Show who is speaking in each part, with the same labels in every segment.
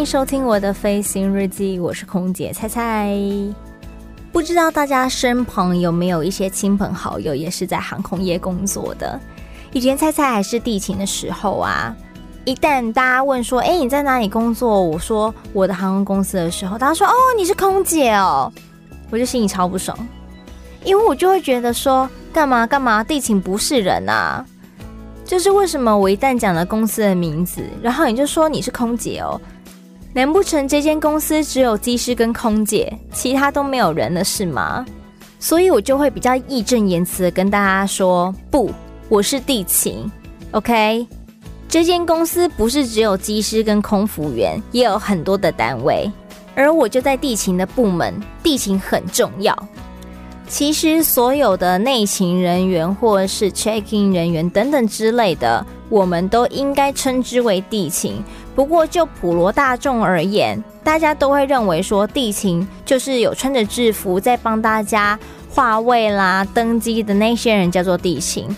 Speaker 1: 迎收听我的飞行日记，我是空姐菜菜。不知道大家身旁有没有一些亲朋好友也是在航空业工作的？以前菜菜还是地勤的时候啊，一旦大家问说：“哎，你在哪里工作？”我说我的航空公司的时候，大家说：“哦，你是空姐哦。”我就心里超不爽，因为我就会觉得说：“干嘛干嘛？地勤不是人啊！”就是为什么我一旦讲了公司的名字，然后你就说你是空姐哦？难不成这间公司只有机师跟空姐，其他都没有人了是吗？所以我就会比较义正言辞的跟大家说：不，我是地勤，OK？这间公司不是只有机师跟空服员，也有很多的单位，而我就在地勤的部门，地勤很重要。其实所有的内勤人员或是 checking 人员等等之类的，我们都应该称之为地勤。不过就普罗大众而言，大家都会认为说地勤就是有穿着制服在帮大家划位啦、登机的那些人叫做地勤。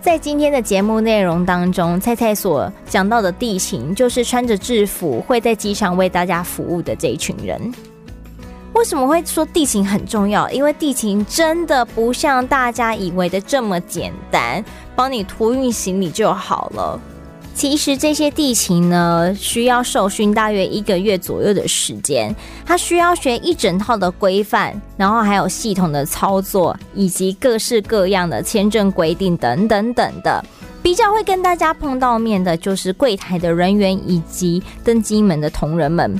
Speaker 1: 在今天的节目内容当中，菜菜所讲到的地勤就是穿着制服会在机场为大家服务的这一群人。为什么会说地勤很重要？因为地勤真的不像大家以为的这么简单，帮你托运行李就好了。其实这些地勤呢，需要受训大约一个月左右的时间，他需要学一整套的规范，然后还有系统的操作，以及各式各样的签证规定等等等的。比较会跟大家碰到面的就是柜台的人员以及登机门的同仁们。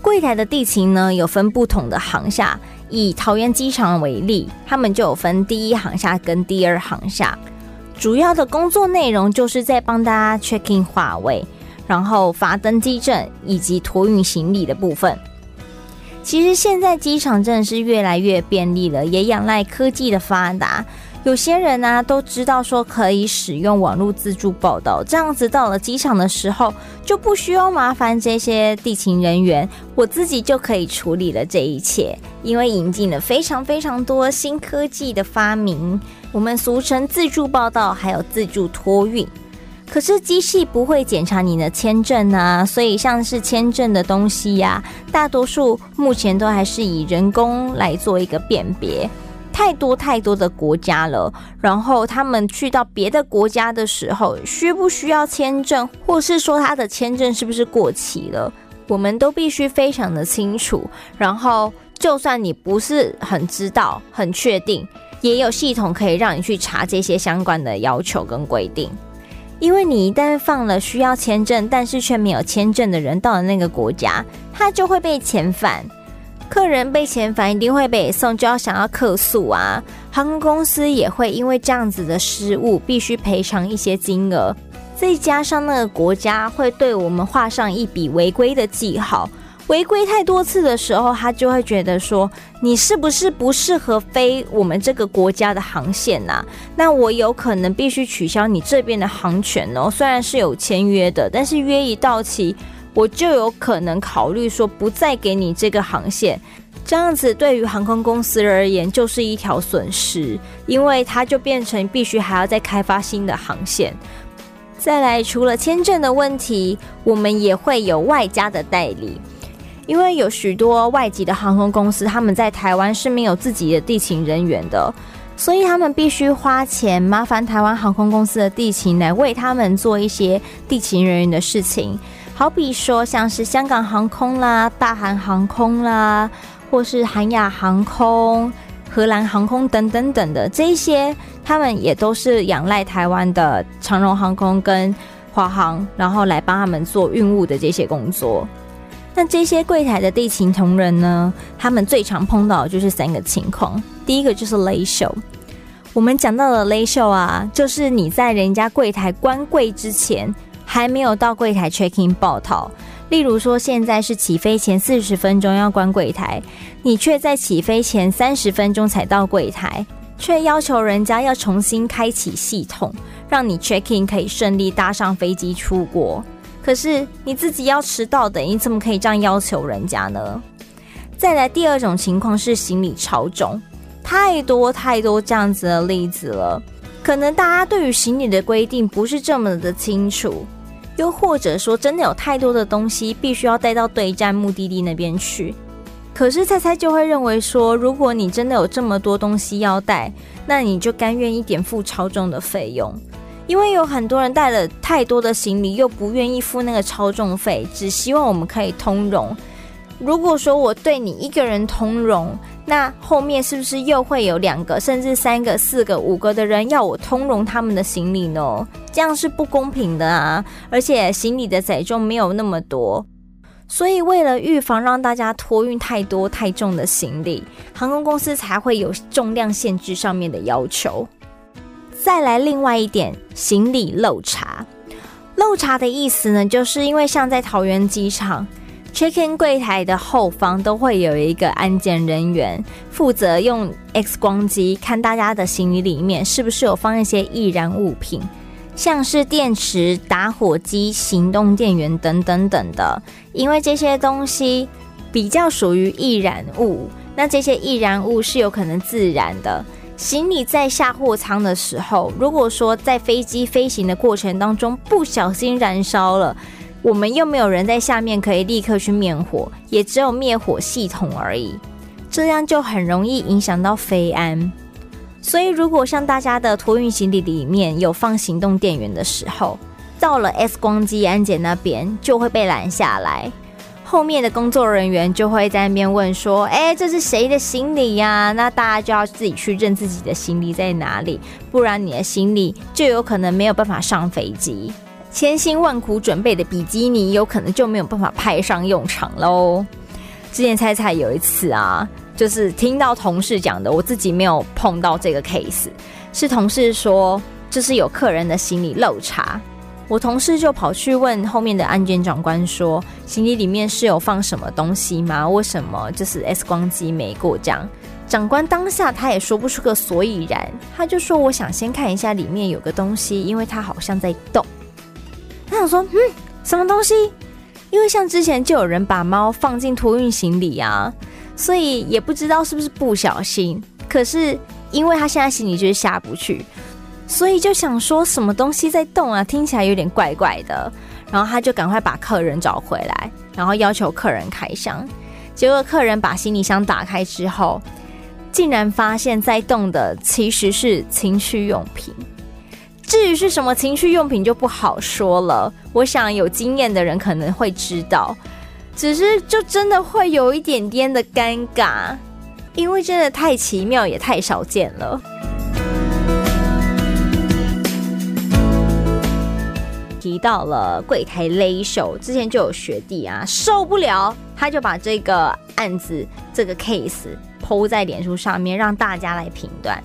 Speaker 1: 柜台的地勤呢，有分不同的航下，以桃园机场为例，他们就有分第一航下跟第二航下。主要的工作内容就是在帮大家 check in 划位，然后发登机证以及托运行李的部分。其实现在机场真的是越来越便利了，也仰赖科技的发达。有些人呢、啊、都知道说可以使用网络自助报到，这样子到了机场的时候就不需要麻烦这些地勤人员，我自己就可以处理了这一切。因为引进了非常非常多新科技的发明，我们俗称自助报到，还有自助托运。可是机器不会检查你的签证啊，所以像是签证的东西呀、大多数目前都还是以人工来做一个辨别。太多太多的国家了，然后他们去到别的国家的时候，需不需要签证，或是说他的签证是不是过期了，我们都必须非常的清楚。然后，就算你不是很知道、很确定，也有系统可以让你去查这些相关的要求跟规定。因为你一旦放了需要签证，但是却没有签证的人到了那个国家，他就会被遣返。客人被遣返一定会被送，就要想要客诉啊。航空公司也会因为这样子的失误，必须赔偿一些金额。再加上那个国家会对我们画上一笔违规的记号，违规太多次的时候，他就会觉得说你是不是不适合飞我们这个国家的航线呐？那我有可能必须取消你这边的航权哦。虽然是有签约的，但是约一到期。我就有可能考虑说不再给你这个航线，这样子对于航空公司而言就是一条损失，因为它就变成必须还要再开发新的航线。再来，除了签证的问题，我们也会有外加的代理，因为有许多外籍的航空公司，他们在台湾是没有自己的地勤人员的，所以他们必须花钱麻烦台湾航空公司的地勤来为他们做一些地勤人员的事情。好比说，像是香港航空啦、大韩航空啦，或是韩亚航空、荷兰航空等等等的这些，他们也都是仰赖台湾的长荣航空跟华航，然后来帮他们做运务的这些工作。那这些柜台的地勤同仁呢，他们最常碰到的就是三个情况。第一个就是雷秀。我们讲到的雷秀啊，就是你在人家柜台关柜之前，还没有到柜台 checking 报到。例如说，现在是起飞前四十分钟要关柜台，你却在起飞前三十分钟才到柜台，却要求人家要重新开启系统，让你 checking 可以顺利搭上飞机出国。可是你自己要迟到的，你怎么可以这样要求人家呢？再来第二种情况是行李超重，太多太多这样子的例子了。可能大家对于行李的规定不是这么的清楚。又或者说，真的有太多的东西必须要带到对站目的地那边去，可是菜菜就会认为说，如果你真的有这么多东西要带，那你就甘愿一点付超重的费用，因为有很多人带了太多的行李，又不愿意付那个超重费，只希望我们可以通融。如果说我对你一个人通融，那后面是不是又会有两个，甚至三个、四个、五个的人要我通融他们的行李呢？这样是不公平的啊！而且行李的载重没有那么多，所以为了预防让大家托运太多太重的行李，航空公司才会有重量限制上面的要求。再来另外一点，行李漏查。漏查的意思呢，就是因为像在桃园机场。Check-in 柜台的后方都会有一个安检人员，负责用 X 光机看大家的行李里面是不是有放一些易燃物品，像是电池、打火机、行动电源等等等的。因为这些东西比较属于易燃物，那这些易燃物是有可能自燃的。行李在下货舱的时候，如果说在飞机飞行的过程当中不小心燃烧了。我们又没有人在下面可以立刻去灭火，也只有灭火系统而已，这样就很容易影响到飞安。所以，如果像大家的托运行李里面有放行动电源的时候，到了 X 光机安检那边就会被拦下来，后面的工作人员就会在那边问说：“哎，这是谁的行李呀？”那大家就要自己去认自己的行李在哪里，不然你的行李就有可能没有办法上飞机。千辛万苦准备的比基尼有可能就没有办法派上用场喽。之前猜猜有一次啊，就是听到同事讲的，我自己没有碰到这个 case，是同事说就是有客人的行李漏查，我同事就跑去问后面的安检长官说，行李里面是有放什么东西吗？为什么就是 X 光机没过这样？长官当下他也说不出个所以然，他就说我想先看一下里面有个东西，因为它好像在动。他想说，嗯，什么东西？因为像之前就有人把猫放进托运行李啊，所以也不知道是不是不小心。可是因为他现在行李就是下不去，所以就想说什么东西在动啊，听起来有点怪怪的。然后他就赶快把客人找回来，然后要求客人开箱。结果客人把行李箱打开之后，竟然发现在动的其实是情趣用品。至于是什么情趣用品就不好说了，我想有经验的人可能会知道，只是就真的会有一点点的尴尬，因为真的太奇妙也太少见了。提到了柜台勒手，之前就有学弟啊受不了，他就把这个案子这个 case po 在脸书上面，让大家来评断。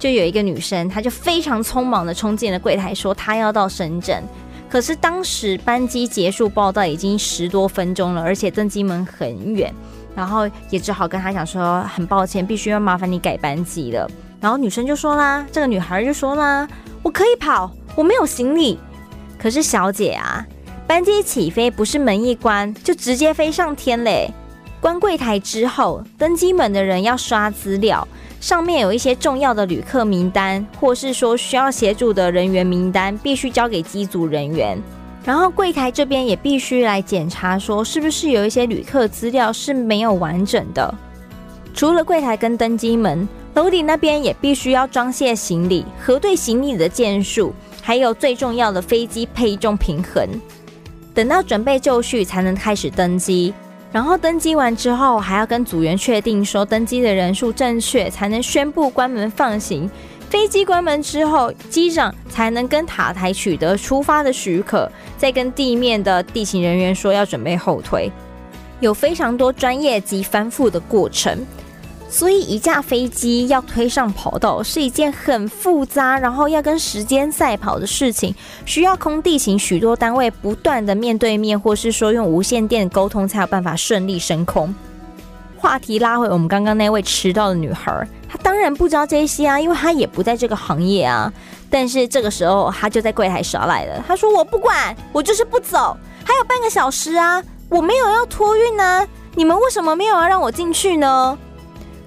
Speaker 1: 就有一个女生，她就非常匆忙的冲进了柜台，说她要到深圳。可是当时班机结束报到已经十多分钟了，而且登机门很远，然后也只好跟她讲说很抱歉，必须要麻烦你改班机了。然后女生就说啦，这个女孩就说啦，我可以跑，我没有行李。可是小姐啊，班机起飞不是门一关就直接飞上天嘞，关柜台之后，登机门的人要刷资料。上面有一些重要的旅客名单，或是说需要协助的人员名单，必须交给机组人员。然后柜台这边也必须来检查，说是不是有一些旅客资料是没有完整的。除了柜台跟登机门，楼顶那边也必须要装卸行李，核对行李的件数，还有最重要的飞机配重平衡。等到准备就绪，才能开始登机。然后登机完之后，还要跟组员确定说登机的人数正确，才能宣布关门放行。飞机关门之后，机长才能跟塔台取得出发的许可，再跟地面的地勤人员说要准备后退。有非常多专业及繁复的过程。所以一架飞机要推上跑道是一件很复杂，然后要跟时间赛跑的事情，需要空地勤许多单位不断的面对面，或是说用无线电沟通，才有办法顺利升空。话题拉回我们刚刚那位迟到的女孩，她当然不知道这些啊，因为她也不在这个行业啊。但是这个时候，她就在柜台耍赖了。她说：“我不管，我就是不走，还有半个小时啊，我没有要托运啊，你们为什么没有要让我进去呢？”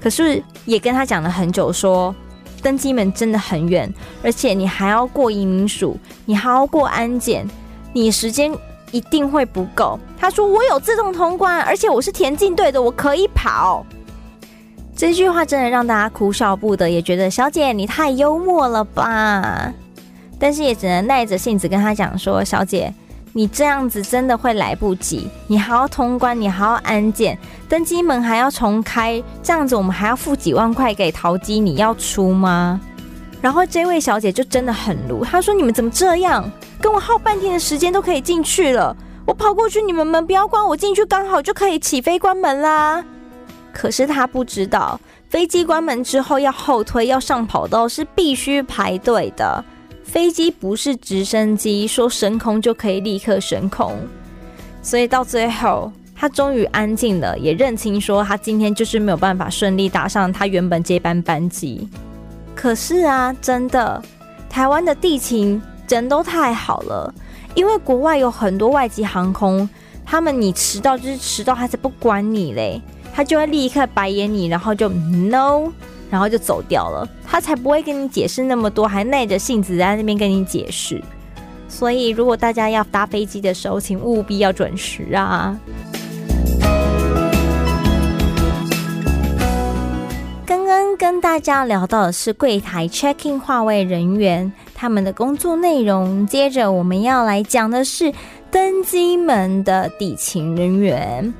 Speaker 1: 可是也跟他讲了很久说，登机门真的很远，而且你还要过移民署，你还要过安检，你时间一定会不够。他说我有自动通关，而且我是田径队的，我可以跑。这句话真的让大家哭笑不得，也觉得小姐你太幽默了吧？但是也只能耐着性子跟他讲说，小姐。你这样子真的会来不及，你还要通关，你还要安检，登机门还要重开，这样子我们还要付几万块给桃机，你要出吗？然后这位小姐就真的很卢，她说：“你们怎么这样？跟我耗半天的时间都可以进去了，我跑过去，你们门不要关，我进去刚好就可以起飞关门啦。”可是她不知道，飞机关门之后要后推，要上跑道是必须排队的。飞机不是直升机，说升空就可以立刻升空，所以到最后他终于安静了，也认清说他今天就是没有办法顺利搭上他原本接班班机。可是啊，真的，台湾的地勤人都太好了，因为国外有很多外籍航空，他们你迟到就是迟到，他才不管你嘞，他就会立刻白眼你，然后就 no。然后就走掉了，他才不会跟你解释那么多，还耐着性子在那边跟你解释。所以，如果大家要搭飞机的时候，请务必要准时啊！刚刚跟大家聊到的是柜台 check-in 划位人员他们的工作内容，接着我们要来讲的是登机门的地勤人员。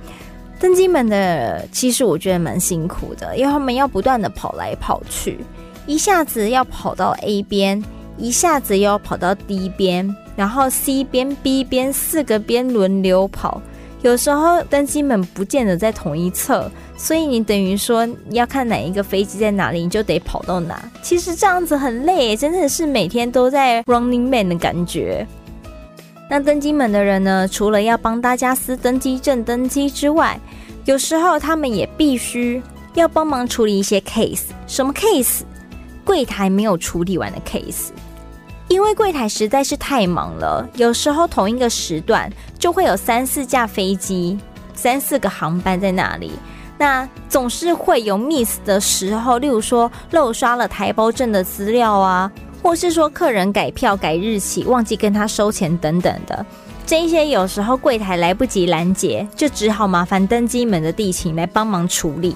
Speaker 1: 登机门的，其实我觉得蛮辛苦的，因为他们要不断的跑来跑去，一下子要跑到 A 边，一下子又要跑到 D 边，然后 C 边、B 边四个边轮流跑。有时候登机门不见得在同一侧，所以你等于说要看哪一个飞机在哪里，你就得跑到哪。其实这样子很累，真的是每天都在 Running Man 的感觉。那登机门的人呢，除了要帮大家撕登机证登机之外，有时候他们也必须要帮忙处理一些 case。什么 case？柜台没有处理完的 case。因为柜台实在是太忙了，有时候同一个时段就会有三四架飞机、三四个航班在那里，那总是会有 miss 的时候，例如说漏刷了台胞证的资料啊。或是说客人改票改日期，忘记跟他收钱等等的，这一些有时候柜台来不及拦截，就只好麻烦登机门的地勤来帮忙处理。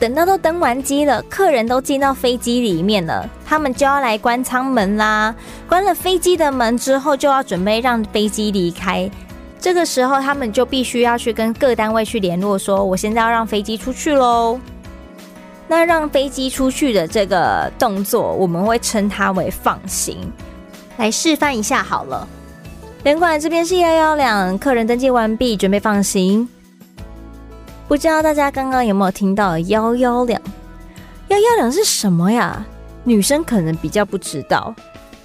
Speaker 1: 等到都登完机了，客人都进到飞机里面了，他们就要来关舱门啦。关了飞机的门之后，就要准备让飞机离开。这个时候，他们就必须要去跟各单位去联络，说我现在要让飞机出去喽。那让飞机出去的这个动作，我们会称它为放行。来示范一下好了。人管这边是幺幺两，客人登记完毕，准备放行。不知道大家刚刚有没有听到幺幺两？幺幺两是什么呀？女生可能比较不知道，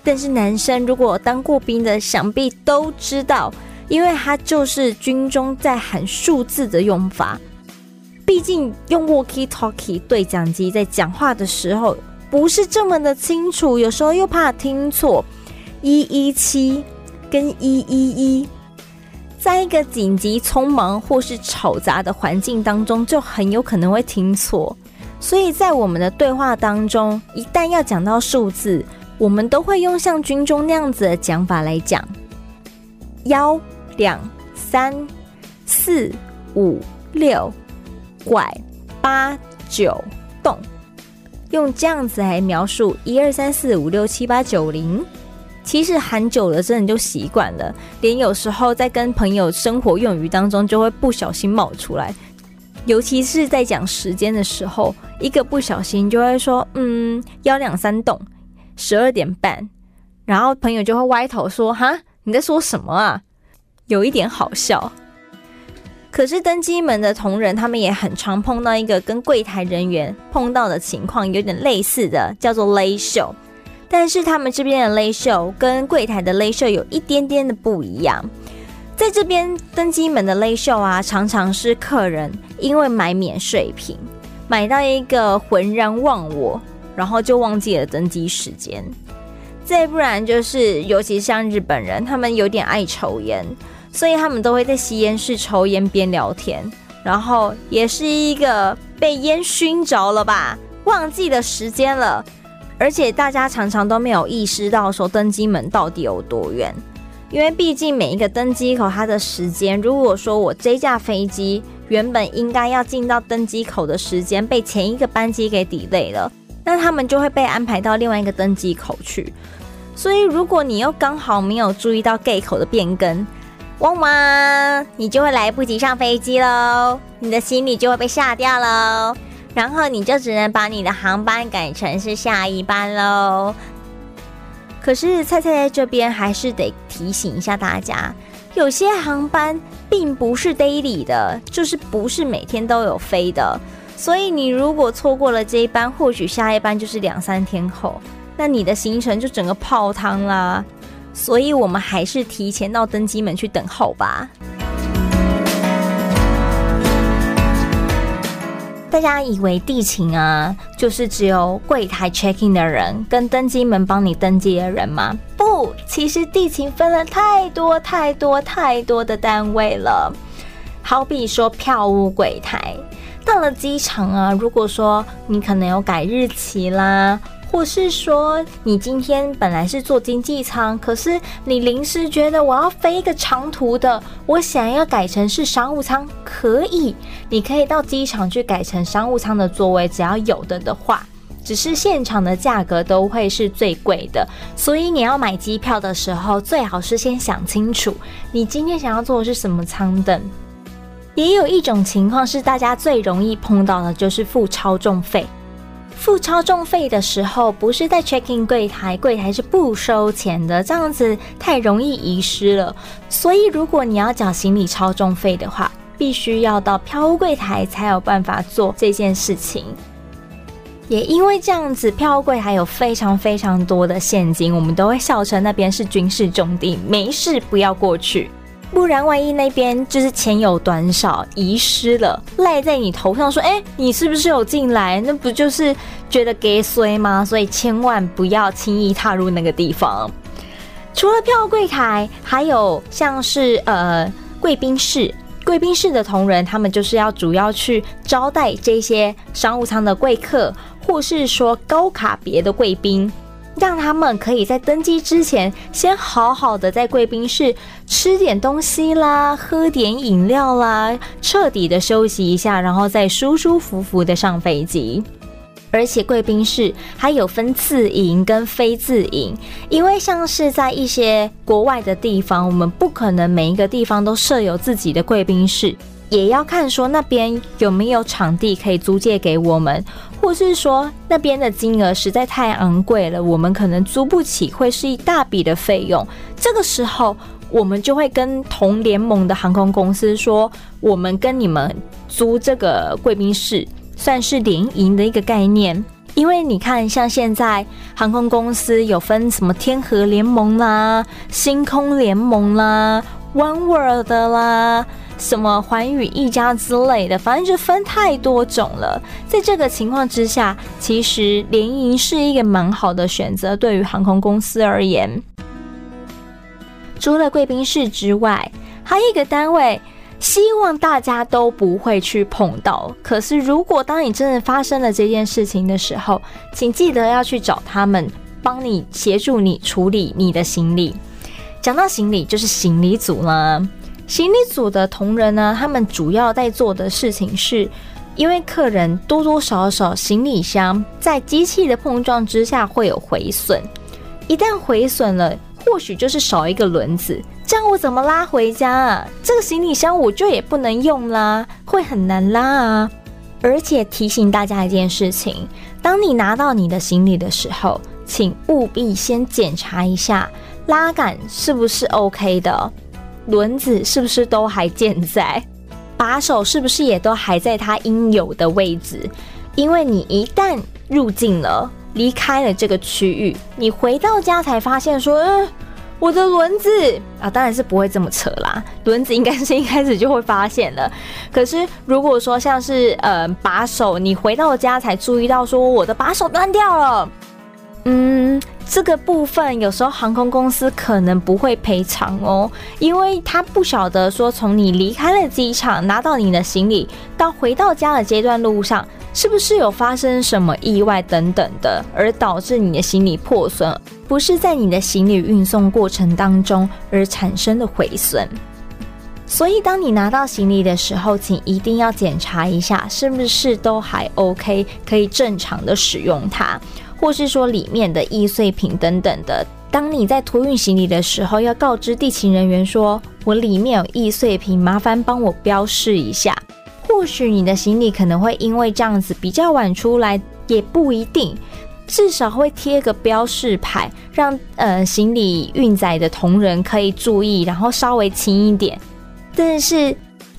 Speaker 1: 但是男生如果当过兵的，想必都知道，因为它就是军中在喊数字的用法。毕竟用 walkie talkie 对讲机在讲话的时候不是这么的清楚，有时候又怕听错。一一七跟一一一，在一个紧急、匆忙或是吵杂的环境当中，就很有可能会听错。所以在我们的对话当中，一旦要讲到数字，我们都会用像军中那样子的讲法来讲：幺两三四五六。拐八九栋，用这样子来描述一二三四五六七八九零。其实喊久了，真的就习惯了，连有时候在跟朋友生活用语当中，就会不小心冒出来。尤其是在讲时间的时候，一个不小心就会说：“嗯，幺两三栋，十二点半。”然后朋友就会歪头说：“哈，你在说什么啊？”有一点好笑。可是登机门的同仁，他们也很常碰到一个跟柜台人员碰到的情况有点类似的，叫做勒秀。但是他们这边的勒秀跟柜台的勒秀有一点点的不一样。在这边登机门的勒秀啊，常常是客人因为买免税品，买到一个浑然忘我，然后就忘记了登机时间。再不然就是，尤其像日本人，他们有点爱抽烟。所以他们都会在吸烟室抽烟边聊天，然后也是一个被烟熏着了吧，忘记了时间了，而且大家常常都没有意识到说登机门到底有多远，因为毕竟每一个登机口它的时间，如果说我这架飞机原本应该要进到登机口的时间被前一个班机给 delay 了，那他们就会被安排到另外一个登机口去，所以如果你又刚好没有注意到 gate 口的变更。汪汪，你就会来不及上飞机喽，你的行李就会被吓掉喽，然后你就只能把你的航班改成是下一班喽。可是菜菜在这边还是得提醒一下大家，有些航班并不是 daily 的，就是不是每天都有飞的，所以你如果错过了这一班，或许下一班就是两三天后，那你的行程就整个泡汤啦。所以，我们还是提前到登机门去等候吧。大家以为地勤啊，就是只有柜台 check in 的人跟登机门帮你登机的人吗？不，其实地勤分了太多太多太多的单位了。好比说票务柜台，到了机场啊，如果说你可能有改日期啦。或是说，你今天本来是坐经济舱，可是你临时觉得我要飞一个长途的，我想要改成是商务舱，可以，你可以到机场去改成商务舱的座位，只要有的的话，只是现场的价格都会是最贵的，所以你要买机票的时候，最好是先想清楚，你今天想要坐的是什么舱等。也有一种情况是大家最容易碰到的，就是付超重费。付超重费的时候，不是在 check-in 柜台，柜台是不收钱的，这样子太容易遗失了。所以，如果你要缴行李超重费的话，必须要到票务柜台才有办法做这件事情。也因为这样子，票务柜还有非常非常多的现金，我们都会笑称那边是军事重地，没事不要过去。不然，万一那边就是钱有短少，遗失了，赖在你头上说：“哎，你是不是有进来？”那不就是觉得给衰吗？所以千万不要轻易踏入那个地方。除了票柜台，还有像是呃贵宾室，贵宾室的同仁，他们就是要主要去招待这些商务舱的贵客，或是说高卡别的贵宾。让他们可以在登机之前，先好好的在贵宾室吃点东西啦，喝点饮料啦，彻底的休息一下，然后再舒舒服服的上飞机。而且贵宾室还有分自营跟非自营，因为像是在一些国外的地方，我们不可能每一个地方都设有自己的贵宾室。也要看说那边有没有场地可以租借给我们，或是说那边的金额实在太昂贵了，我们可能租不起，会是一大笔的费用。这个时候，我们就会跟同联盟的航空公司说，我们跟你们租这个贵宾室，算是联营的一个概念。因为你看，像现在航空公司有分什么天河联盟啦、星空联盟啦、One World 啦。什么寰宇一家之类的，反正就分太多种了。在这个情况之下，其实联营是一个蛮好的选择，对于航空公司而言。除了贵宾室之外，还有一个单位，希望大家都不会去碰到。可是，如果当你真的发生了这件事情的时候，请记得要去找他们，帮你协助你处理你的行李。讲到行李，就是行李组了。行李组的同仁呢，他们主要在做的事情是，因为客人多多少少行李箱在机器的碰撞之下会有毁损，一旦毁损了，或许就是少一个轮子，这样我怎么拉回家啊？这个行李箱我就也不能用啦，会很难拉啊。而且提醒大家一件事情，当你拿到你的行李的时候，请务必先检查一下拉杆是不是 OK 的。轮子是不是都还健在？把手是不是也都还在它应有的位置？因为你一旦入境了，离开了这个区域，你回到家才发现说，嗯，我的轮子啊，当然是不会这么扯啦，轮子应该是一开始就会发现了。可是如果说像是呃把手，你回到家才注意到说我的把手断掉了，嗯。这个部分有时候航空公司可能不会赔偿哦，因为他不晓得说从你离开了机场拿到你的行李到回到家的这段路上是不是有发生什么意外等等的，而导致你的行李破损，不是在你的行李运送过程当中而产生的毁损。所以当你拿到行李的时候，请一定要检查一下是不是都还 OK，可以正常的使用它。或是说里面的易碎品等等的，当你在托运行李的时候，要告知地勤人员说：“我里面有易碎品，麻烦帮我标示一下。”或许你的行李可能会因为这样子比较晚出来，也不一定，至少会贴个标示牌，让呃行李运载的同仁可以注意，然后稍微轻一点。但是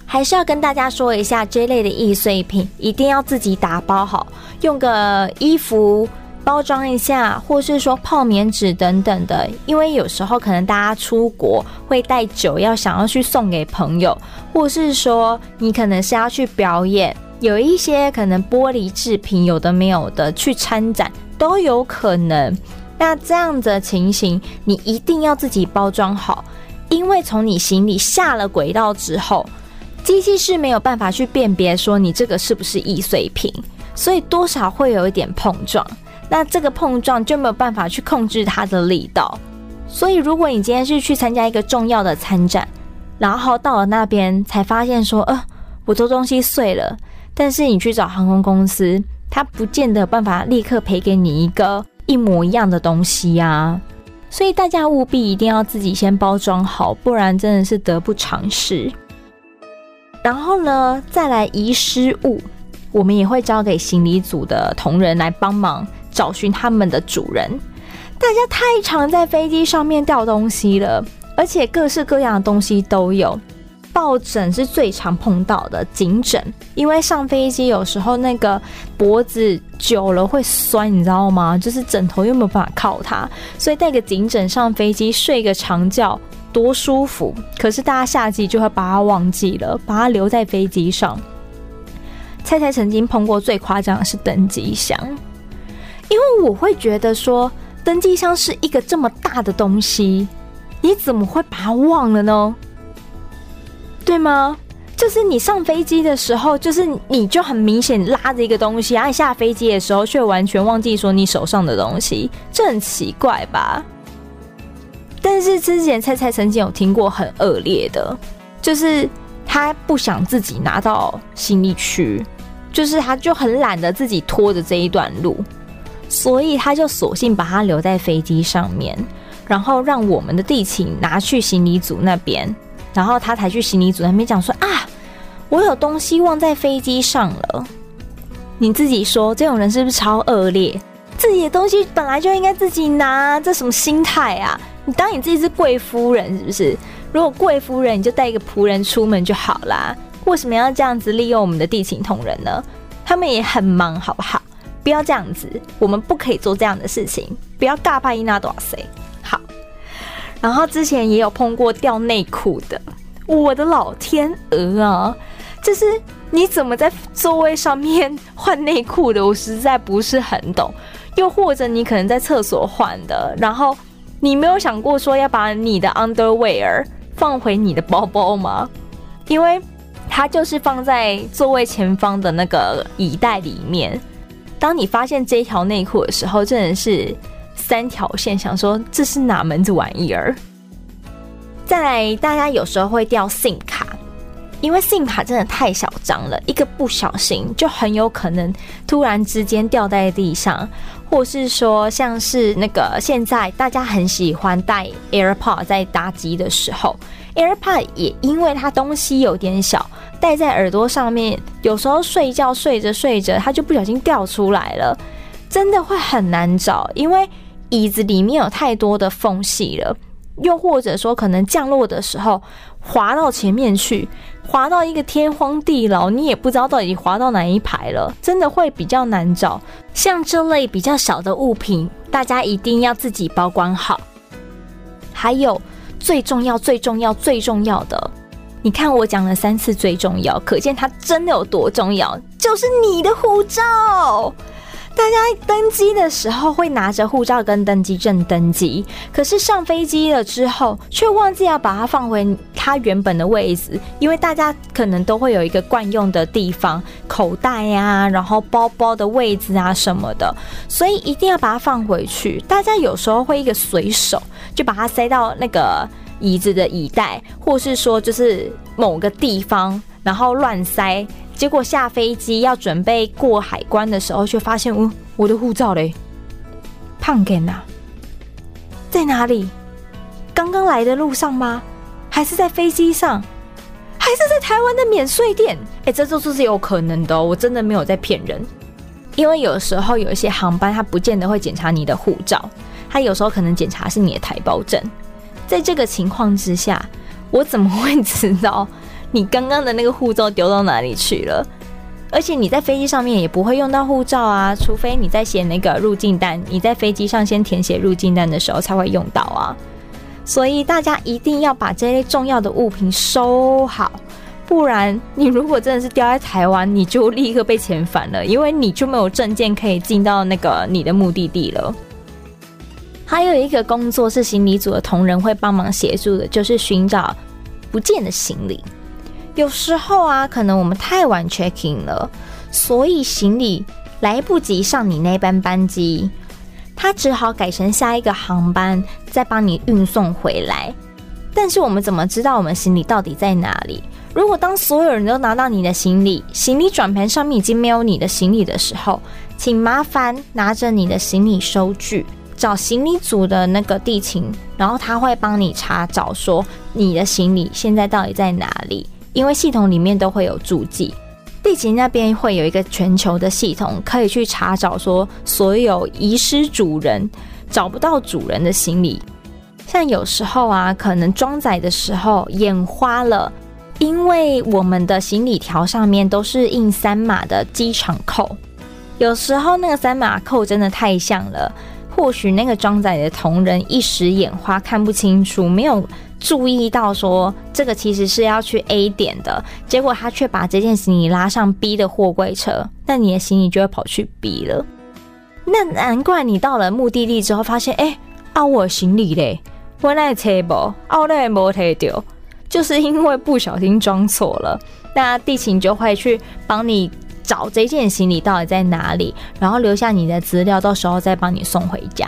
Speaker 1: 还是要跟大家说一下，这类的易碎品一定要自己打包好，用个衣服。包装一下，或是说泡棉纸等等的，因为有时候可能大家出国会带酒，要想要去送给朋友，或是说你可能是要去表演，有一些可能玻璃制品有的没有的去参展都有可能。那这样的情形，你一定要自己包装好，因为从你行李下了轨道之后，机器是没有办法去辨别说你这个是不是易碎品，所以多少会有一点碰撞。那这个碰撞就没有办法去控制它的力道，所以如果你今天是去参加一个重要的参展，然后到了那边才发现说，呃，我的东西碎了，但是你去找航空公司，他不见得办法立刻赔给你一个一模一样的东西呀。所以大家务必一定要自己先包装好，不然真的是得不偿失。然后呢，再来遗失物，我们也会交给行李组的同仁来帮忙。找寻他们的主人，大家太常在飞机上面掉东西了，而且各式各样的东西都有。抱枕是最常碰到的，颈枕，因为上飞机有时候那个脖子久了会酸，你知道吗？就是枕头又没有办法靠它，所以带个颈枕上飞机睡个长觉多舒服。可是大家下机就会把它忘记了，把它留在飞机上。菜菜曾经碰过最夸张的是登机箱。因为我会觉得说，登机箱是一个这么大的东西，你怎么会把它忘了呢？对吗？就是你上飞机的时候，就是你就很明显拉着一个东西，然后下飞机的时候却完全忘记说你手上的东西，这很奇怪吧？但是之前菜菜曾经有听过很恶劣的，就是他不想自己拿到行李区，就是他就很懒得自己拖着这一段路。所以他就索性把它留在飞机上面，然后让我们的地勤拿去行李组那边，然后他才去行李组那边讲说啊，我有东西忘在飞机上了。你自己说，这种人是不是超恶劣？自己的东西本来就应该自己拿，这什么心态啊？你当你自己是贵夫人是不是？如果贵夫人，你就带一个仆人出门就好啦。为什么要这样子利用我们的地勤同仁呢？他们也很忙，好不好？不要这样子，我们不可以做这样的事情。不要尬拍伊娜多塞。好，然后之前也有碰过掉内裤的，我的老天鹅啊！就是你怎么在座位上面换内裤的？我实在不是很懂。又或者你可能在厕所换的，然后你没有想过说要把你的 underwear 放回你的包包吗？因为它就是放在座位前方的那个椅袋里面。当你发现这条内裤的时候，真的是三条线，想说这是哪门子玩意儿？再来，大家有时候会掉 SIM 卡，因为 SIM 卡真的太小张了，一个不小心就很有可能突然之间掉在地上，或是说像是那个现在大家很喜欢带 AirPod 在搭机的时候，AirPod 也因为它东西有点小。戴在耳朵上面，有时候睡觉睡着睡着，它就不小心掉出来了，真的会很难找，因为椅子里面有太多的缝隙了。又或者说可能降落的时候滑到前面去，滑到一个天荒地老，你也不知道到底滑到哪一排了，真的会比较难找。像这类比较小的物品，大家一定要自己保管好。还有最重要、最重要、最重要的，你看我讲了三次最重要，可见它真的有多重要，就是你的护照。大家登机的时候会拿着护照跟登机证登机，可是上飞机了之后却忘记要把它放回它原本的位置，因为大家可能都会有一个惯用的地方，口袋呀，然后包包的位置啊什么的，所以一定要把它放回去。大家有时候会一个随手就把它塞到那个椅子的椅袋，或是说就是某个地方，然后乱塞。结果下飞机要准备过海关的时候，却发现，嗯，我的护照嘞，胖给哪？在哪里？刚刚来的路上吗？还是在飞机上？还是在台湾的免税店？哎，这都是有可能的，我真的没有在骗人。因为有时候有一些航班，它不见得会检查你的护照，它有时候可能检查是你的台胞证。在这个情况之下，我怎么会知道？你刚刚的那个护照丢到哪里去了？而且你在飞机上面也不会用到护照啊，除非你在写那个入境单，你在飞机上先填写入境单的时候才会用到啊。所以大家一定要把这类重要的物品收好，不然你如果真的是掉在台湾，你就立刻被遣返了，因为你就没有证件可以进到那个你的目的地了。还有一个工作是行李组的同仁会帮忙协助的，就是寻找不见的行李。有时候啊，可能我们太晚 check in 了，所以行李来不及上你那班班机，他只好改成下一个航班再帮你运送回来。但是我们怎么知道我们行李到底在哪里？如果当所有人都拿到你的行李，行李转盘上面已经没有你的行李的时候，请麻烦拿着你的行李收据，找行李组的那个地勤，然后他会帮你查找说你的行李现在到底在哪里。因为系统里面都会有注记，地勤那边会有一个全球的系统，可以去查找说所有遗失主人找不到主人的行李。像有时候啊，可能装载的时候眼花了，因为我们的行李条上面都是印三码的机场扣，有时候那个三码扣真的太像了，或许那个装载的同仁一时眼花看不清楚，没有。注意到说这个其实是要去 A 点的，结果他却把这件行李拉上 B 的货柜车，那你的行李就会跑去 B 了。那难怪你到了目的地之后发现，哎，啊我行李嘞，我那车不，啊我那没提丢，就是因为不小心装错了。那地勤就会去帮你找这件行李到底在哪里，然后留下你的资料，到时候再帮你送回家。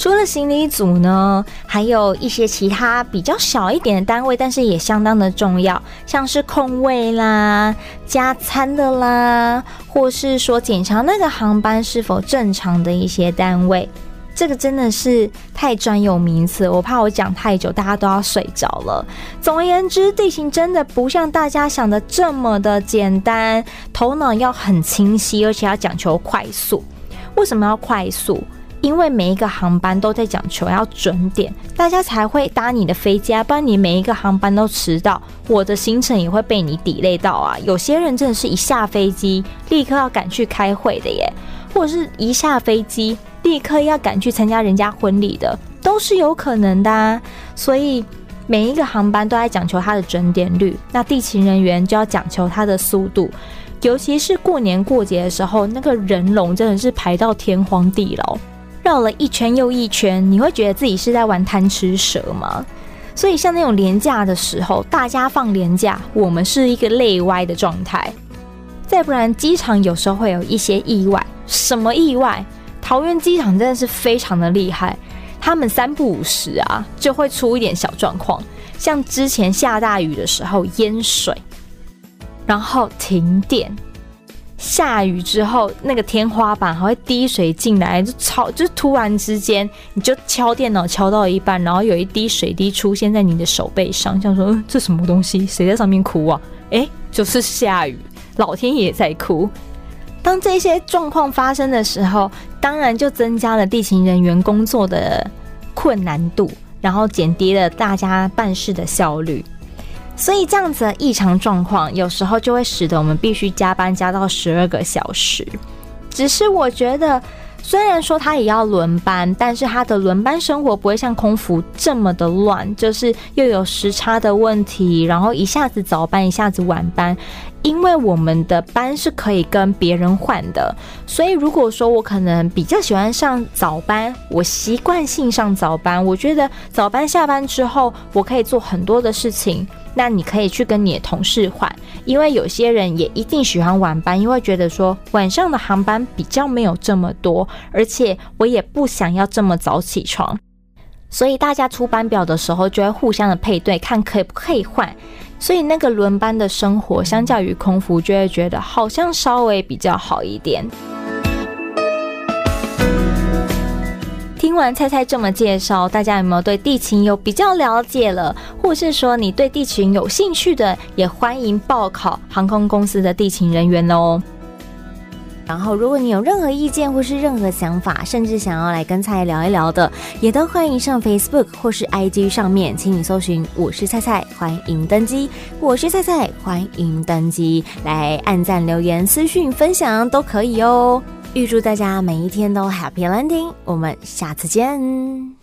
Speaker 1: 除了行李组呢，还有一些其他比较小一点的单位，但是也相当的重要，像是空位啦、加餐的啦，或是说检查那个航班是否正常的一些单位。这个真的是太专有名词，我怕我讲太久，大家都要睡着了。总而言之，地形真的不像大家想的这么的简单，头脑要很清晰，而且要讲求快速。为什么要快速？因为每一个航班都在讲求要准点，大家才会搭你的飞机啊，不然你每一个航班都迟到，我的行程也会被你 delay 到啊。有些人真的是一下飞机立刻要赶去开会的耶，或者是一下飞机立刻要赶去参加人家婚礼的，都是有可能的啊。所以每一个航班都在讲求它的准点率，那地勤人员就要讲求它的速度，尤其是过年过节的时候，那个人龙真的是排到天荒地老。绕了一圈又一圈，你会觉得自己是在玩贪吃蛇吗？所以像那种廉价的时候，大家放廉价，我们是一个累歪的状态。再不然，机场有时候会有一些意外。什么意外？桃园机场真的是非常的厉害，他们三不五时啊就会出一点小状况，像之前下大雨的时候淹水，然后停电。下雨之后，那个天花板还会滴水进来，就超，就突然之间，你就敲电脑敲到一半，然后有一滴水滴出现在你的手背上，像说，嗯，这什么东西？谁在上面哭啊？诶，就是下雨，老天爷在哭。当这些状况发生的时候，当然就增加了地勤人员工作的困难度，然后减低了大家办事的效率。所以这样子的异常状况，有时候就会使得我们必须加班加到十二个小时。只是我觉得，虽然说他也要轮班，但是他的轮班生活不会像空服这么的乱，就是又有时差的问题，然后一下子早班，一下子晚班。因为我们的班是可以跟别人换的，所以如果说我可能比较喜欢上早班，我习惯性上早班，我觉得早班下班之后，我可以做很多的事情。那你可以去跟你的同事换，因为有些人也一定喜欢晚班，因为觉得说晚上的航班比较没有这么多，而且我也不想要这么早起床，所以大家出班表的时候就会互相的配对，看可不可以换。所以那个轮班的生活，相较于空服，就会觉得好像稍微比较好一点。听完菜菜这么介绍，大家有没有对地勤有比较了解了？或是说你对地勤有兴趣的，也欢迎报考航空公司的地勤人员哦。然后，如果你有任何意见或是任何想法，甚至想要来跟菜聊一聊的，也都欢迎上 Facebook 或是 IG 上面，请你搜寻“我是菜菜”，欢迎登机。我是菜菜，欢迎登机，来按赞、留言、私讯、分享都可以哦。预祝大家每一天都 Happy Landing，我们下次见。